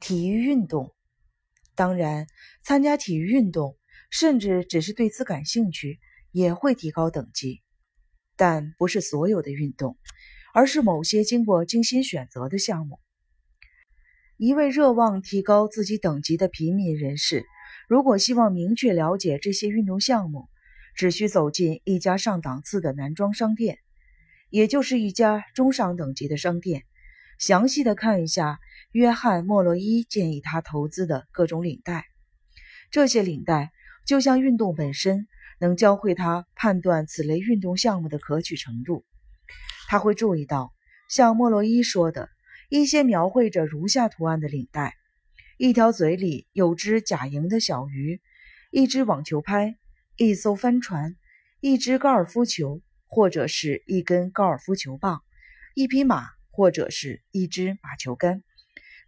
体育运动，当然，参加体育运动，甚至只是对此感兴趣，也会提高等级。但不是所有的运动，而是某些经过精心选择的项目。一位热望提高自己等级的平民人士，如果希望明确了解这些运动项目，只需走进一家上档次的男装商店，也就是一家中上等级的商店，详细的看一下约翰·莫洛伊建议他投资的各种领带。这些领带就像运动本身，能教会他判断此类运动项目的可取程度。他会注意到，像莫洛伊说的。一些描绘着如下图案的领带：一条嘴里有只假蝇的小鱼，一只网球拍，一艘帆船，一只高尔夫球，或者是一根高尔夫球棒，一匹马，或者是一支马球杆，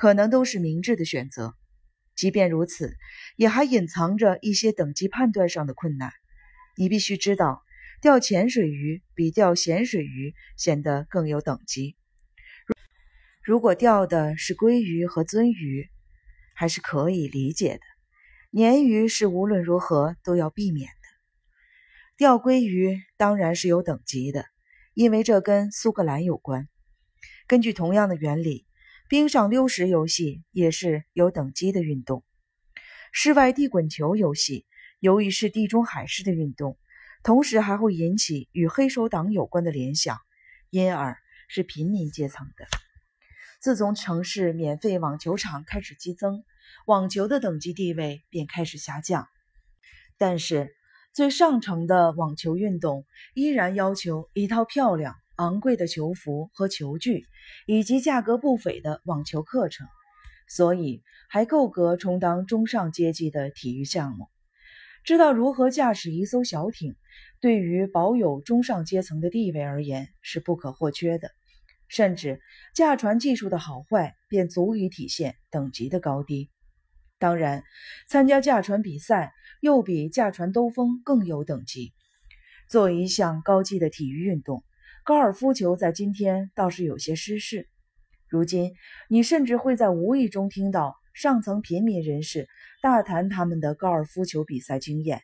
可能都是明智的选择。即便如此，也还隐藏着一些等级判断上的困难。你必须知道，钓浅水鱼比钓咸水鱼显得更有等级。如果钓的是鲑鱼和鳟鱼，还是可以理解的。鲶鱼是无论如何都要避免的。钓鲑鱼当然是有等级的，因为这跟苏格兰有关。根据同样的原理，冰上溜石游戏也是有等级的运动。室外地滚球游戏由于是地中海式的运动，同时还会引起与黑手党有关的联想，因而是平民阶层的。自从城市免费网球场开始激增，网球的等级地位便开始下降。但是，最上层的网球运动依然要求一套漂亮、昂贵的球服和球具，以及价格不菲的网球课程，所以还够格充当中上阶级的体育项目。知道如何驾驶一艘小艇，对于保有中上阶层的地位而言是不可或缺的。甚至驾船技术的好坏便足以体现等级的高低。当然，参加驾船比赛又比驾船兜风更有等级。作为一项高级的体育运动，高尔夫球在今天倒是有些失势。如今，你甚至会在无意中听到上层平民人士大谈他们的高尔夫球比赛经验。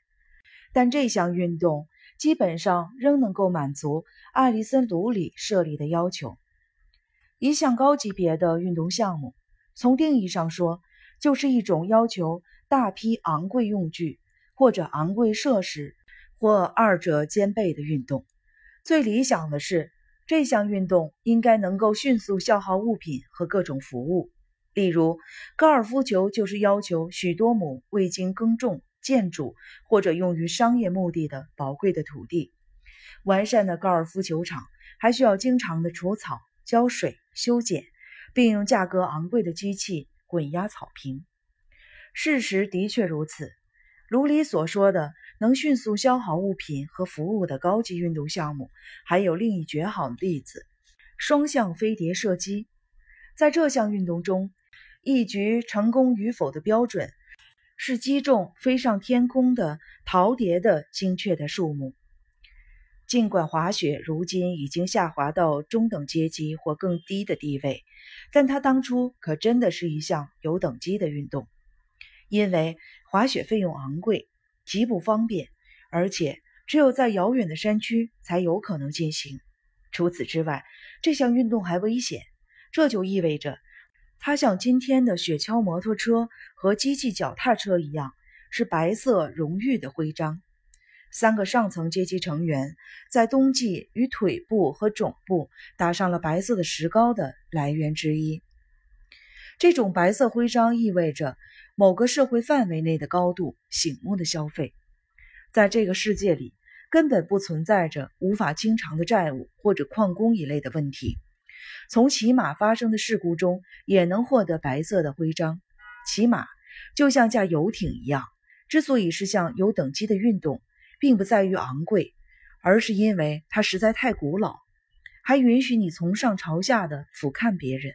但这项运动基本上仍能够满足艾利森·鲁里设立的要求。一项高级别的运动项目，从定义上说，就是一种要求大批昂贵用具或者昂贵设施，或二者兼备的运动。最理想的是，这项运动应该能够迅速消耗物品和各种服务。例如，高尔夫球就是要求许多亩未经耕种、建筑或者用于商业目的的宝贵的土地。完善的高尔夫球场还需要经常的除草。浇水、修剪，并用价格昂贵的机器滚压草坪。事实的确如此。如里所说的，能迅速消耗物品和服务的高级运动项目，还有另一绝好的例子——双向飞碟射击。在这项运动中，一局成功与否的标准是击中飞上天空的陶碟的精确的数目。尽管滑雪如今已经下滑到中等阶级或更低的地位，但它当初可真的是一项有等级的运动。因为滑雪费用昂贵，极不方便，而且只有在遥远的山区才有可能进行。除此之外，这项运动还危险。这就意味着，它像今天的雪橇摩托车和机器脚踏车一样，是白色荣誉的徽章。三个上层阶级成员在冬季与腿部和肘部打上了白色的石膏的来源之一。这种白色徽章意味着某个社会范围内的高度醒目的消费。在这个世界里，根本不存在着无法清偿的债务或者旷工一类的问题。从骑马发生的事故中也能获得白色的徽章。骑马就像驾游艇一样，之所以是项有等级的运动。并不在于昂贵，而是因为它实在太古老，还允许你从上朝下的俯瞰别人。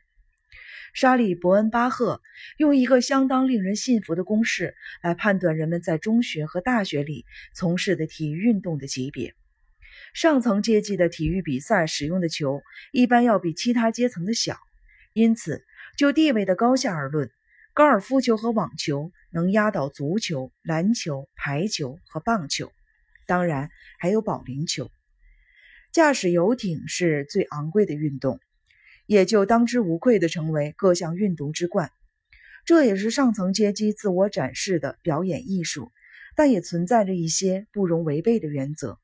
沙利伯恩巴赫用一个相当令人信服的公式来判断人们在中学和大学里从事的体育运动的级别。上层阶级的体育比赛使用的球一般要比其他阶层的小，因此就地位的高下而论，高尔夫球和网球能压倒足球、篮球、排球和棒球，当然还有保龄球。驾驶游艇是最昂贵的运动，也就当之无愧地成为各项运动之冠。这也是上层阶级自我展示的表演艺术，但也存在着一些不容违背的原则，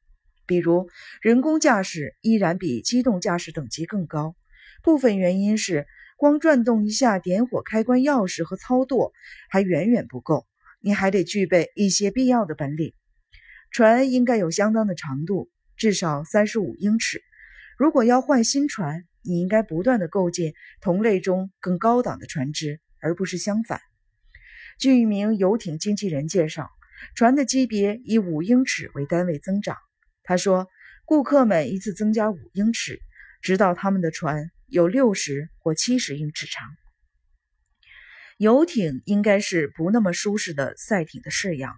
比如人工驾驶依然比机动驾驶等级更高。部分原因是，光转动一下点火开关钥匙和操舵还远远不够，你还得具备一些必要的本领。船应该有相当的长度。至少三十五英尺。如果要换新船，你应该不断的构建同类中更高档的船只，而不是相反。据一名游艇经纪人介绍，船的级别以五英尺为单位增长。他说，顾客们一次增加五英尺，直到他们的船有六十或七十英尺长。游艇应该是不那么舒适的赛艇的式样，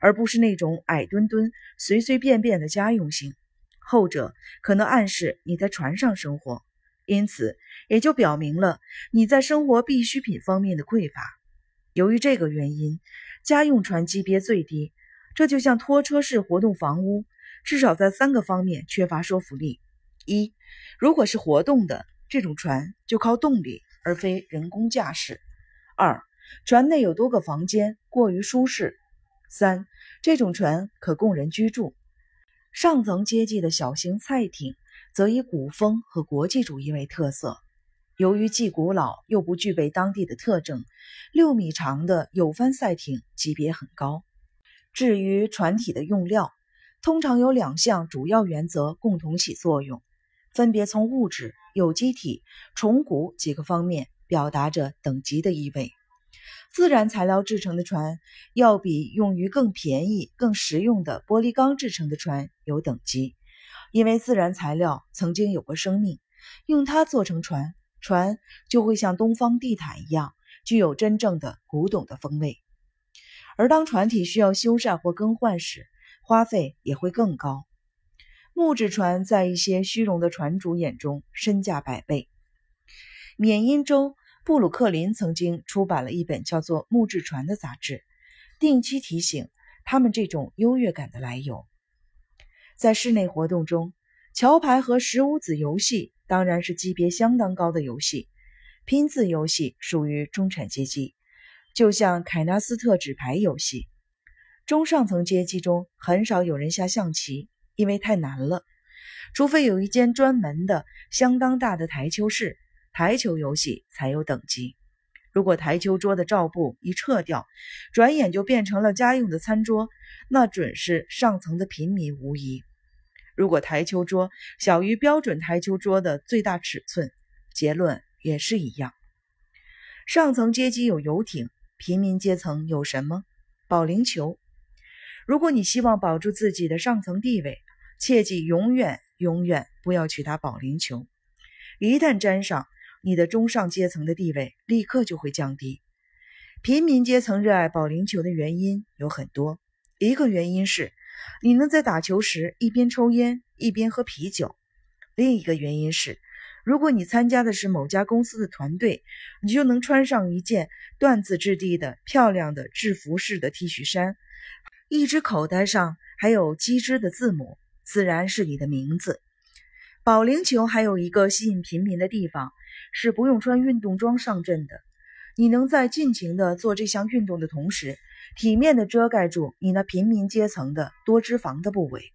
而不是那种矮墩墩、随随便便的家用型。后者可能暗示你在船上生活，因此也就表明了你在生活必需品方面的匮乏。由于这个原因，家用船级别最低。这就像拖车式活动房屋，至少在三个方面缺乏说服力：一，如果是活动的这种船，就靠动力而非人工驾驶；二，船内有多个房间，过于舒适；三，这种船可供人居住。上层阶级的小型赛艇则以古风和国际主义为特色。由于既古老又不具备当地的特征，六米长的有帆赛艇级别很高。至于船体的用料，通常有两项主要原则共同起作用，分别从物质、有机体、虫骨几个方面表达着等级的意味。自然材料制成的船要比用于更便宜、更实用的玻璃钢制成的船有等级，因为自然材料曾经有过生命，用它做成船，船就会像东方地毯一样，具有真正的古董的风味。而当船体需要修缮或更换时，花费也会更高。木质船在一些虚荣的船主眼中身价百倍。缅因州。布鲁克林曾经出版了一本叫做《木质船》的杂志，定期提醒他们这种优越感的来由。在室内活动中，桥牌和石五子游戏当然是级别相当高的游戏。拼字游戏属于中产阶级，就像凯纳斯特纸牌游戏。中上层阶级中很少有人下象棋，因为太难了，除非有一间专门的、相当大的台球室。台球游戏才有等级。如果台球桌的罩布一撤掉，转眼就变成了家用的餐桌，那准是上层的平民无疑。如果台球桌小于标准台球桌的最大尺寸，结论也是一样。上层阶级有游艇，平民阶层有什么？保龄球。如果你希望保住自己的上层地位，切记永远永远不要去打保龄球。一旦沾上，你的中上阶层的地位立刻就会降低。平民阶层热爱保龄球的原因有很多，一个原因是你能在打球时一边抽烟一边喝啤酒；另一个原因是，如果你参加的是某家公司的团队，你就能穿上一件缎子质地的漂亮的制服式的 T 恤衫，一只口袋上还有机织的字母，自然是你的名字。保龄球还有一个吸引平民的地方。是不用穿运动装上阵的，你能在尽情的做这项运动的同时，体面的遮盖住你那平民阶层的多脂肪的部位。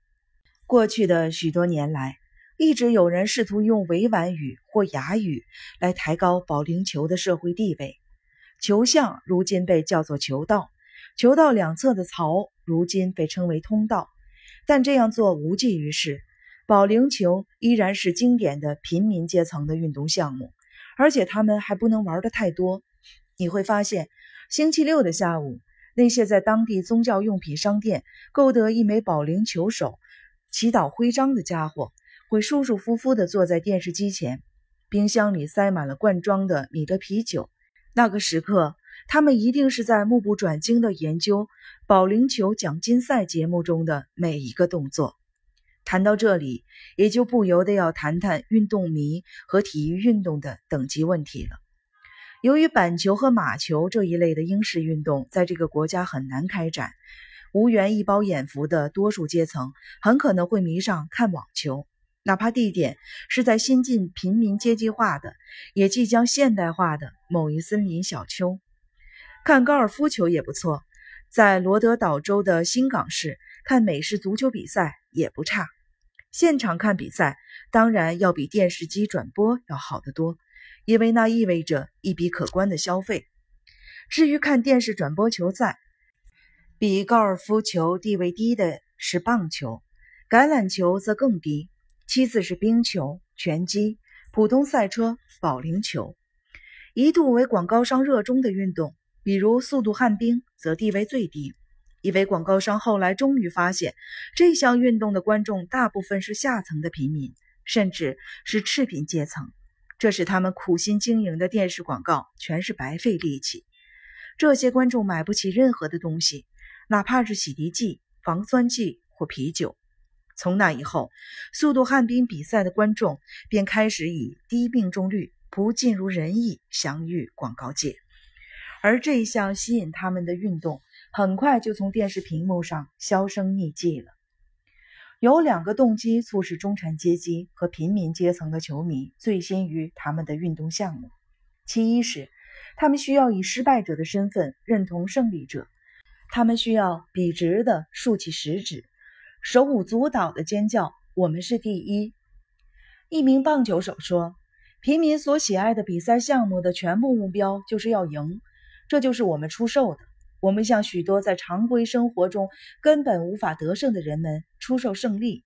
过去的许多年来，一直有人试图用委婉语或哑语来抬高保龄球的社会地位。球巷如今被叫做球道，球道两侧的槽如今被称为通道，但这样做无济于事。保龄球依然是经典的平民阶层的运动项目。而且他们还不能玩的太多。你会发现，星期六的下午，那些在当地宗教用品商店购得一枚保龄球手祈祷徽章的家伙，会舒舒服服地坐在电视机前，冰箱里塞满了罐装的米德啤酒。那个时刻，他们一定是在目不转睛地研究保龄球奖金赛节目中的每一个动作。谈到这里，也就不由得要谈谈运动迷和体育运动的等级问题了。由于板球和马球这一类的英式运动在这个国家很难开展，无缘一饱眼福的多数阶层很可能会迷上看网球，哪怕地点是在新晋平民阶级化的、也即将现代化的某一森林小丘。看高尔夫球也不错，在罗德岛州的新港市看美式足球比赛也不差。现场看比赛当然要比电视机转播要好得多。因为那意味着一笔可观的消费。至于看电视转播球赛，比高尔夫球地位低的是棒球，橄榄球则更低，其次是冰球、拳击、普通赛车、保龄球。一度为广告商热衷的运动，比如速度旱冰，则地位最低，因为广告商后来终于发现，这项运动的观众大部分是下层的平民，甚至是赤贫阶层。这使他们苦心经营的电视广告全是白费力气。这些观众买不起任何的东西，哪怕是洗涤剂、防酸剂或啤酒。从那以后，速度旱冰比赛的观众便开始以低命中率、不尽如人意享誉广告界。而这一项吸引他们的运动，很快就从电视屏幕上销声匿迹了。有两个动机促使中产阶级和平民阶层的球迷醉心于他们的运动项目。其一是，他们需要以失败者的身份认同胜利者，他们需要笔直地竖起食指，手舞足蹈地尖叫：“我们是第一！”一名棒球手说：“平民所喜爱的比赛项目的全部目标就是要赢，这就是我们出售的。”我们向许多在常规生活中根本无法得胜的人们出售胜利，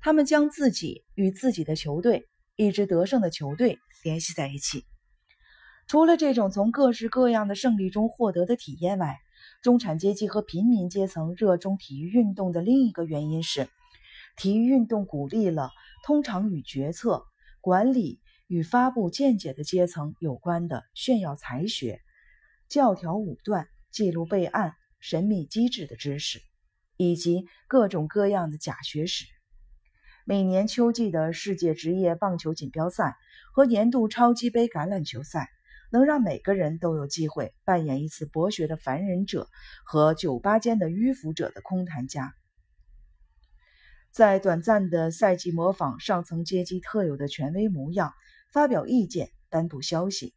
他们将自己与自己的球队、一支得胜的球队联系在一起。除了这种从各式各样的胜利中获得的体验外，中产阶级和平民阶层热衷体育运动的另一个原因是，体育运动鼓励了通常与决策、管理与发布见解的阶层有关的炫耀才学、教条武断。记录备案、神秘机制的知识，以及各种各样的假学史。每年秋季的世界职业棒球锦标赛和年度超级杯橄榄球赛，能让每个人都有机会扮演一次博学的凡人者和酒吧间的迂腐者的空谈家，在短暂的赛季模仿上层阶级特有的权威模样，发表意见、颁布消息。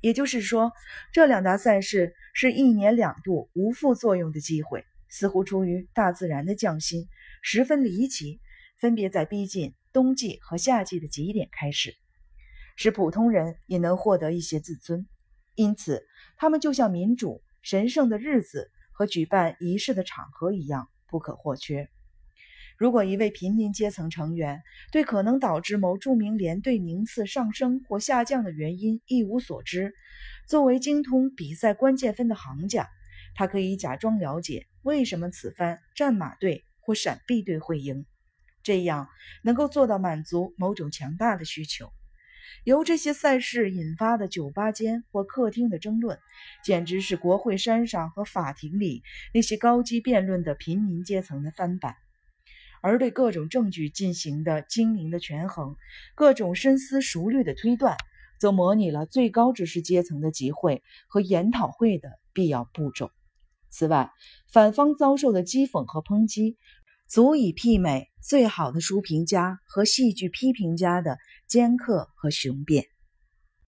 也就是说，这两大赛事是一年两度无副作用的机会，似乎出于大自然的匠心，十分离奇，分别在逼近冬季和夏季的极点开始，使普通人也能获得一些自尊。因此，他们就像民主、神圣的日子和举办仪式的场合一样不可或缺。如果一位平民阶层成员对可能导致某著名连队名次上升或下降的原因一无所知，作为精通比赛关键分的行家，他可以假装了解为什么此番战马队或闪避队会赢，这样能够做到满足某种强大的需求。由这些赛事引发的酒吧间或客厅的争论，简直是国会山上和法庭里那些高级辩论的平民阶层的翻版。而对各种证据进行的精明的权衡，各种深思熟虑的推断，则模拟了最高知识阶层的集会和研讨会的必要步骤。此外，反方遭受的讥讽和抨击，足以媲美最好的书评家和戏剧批评家的尖刻和雄辩。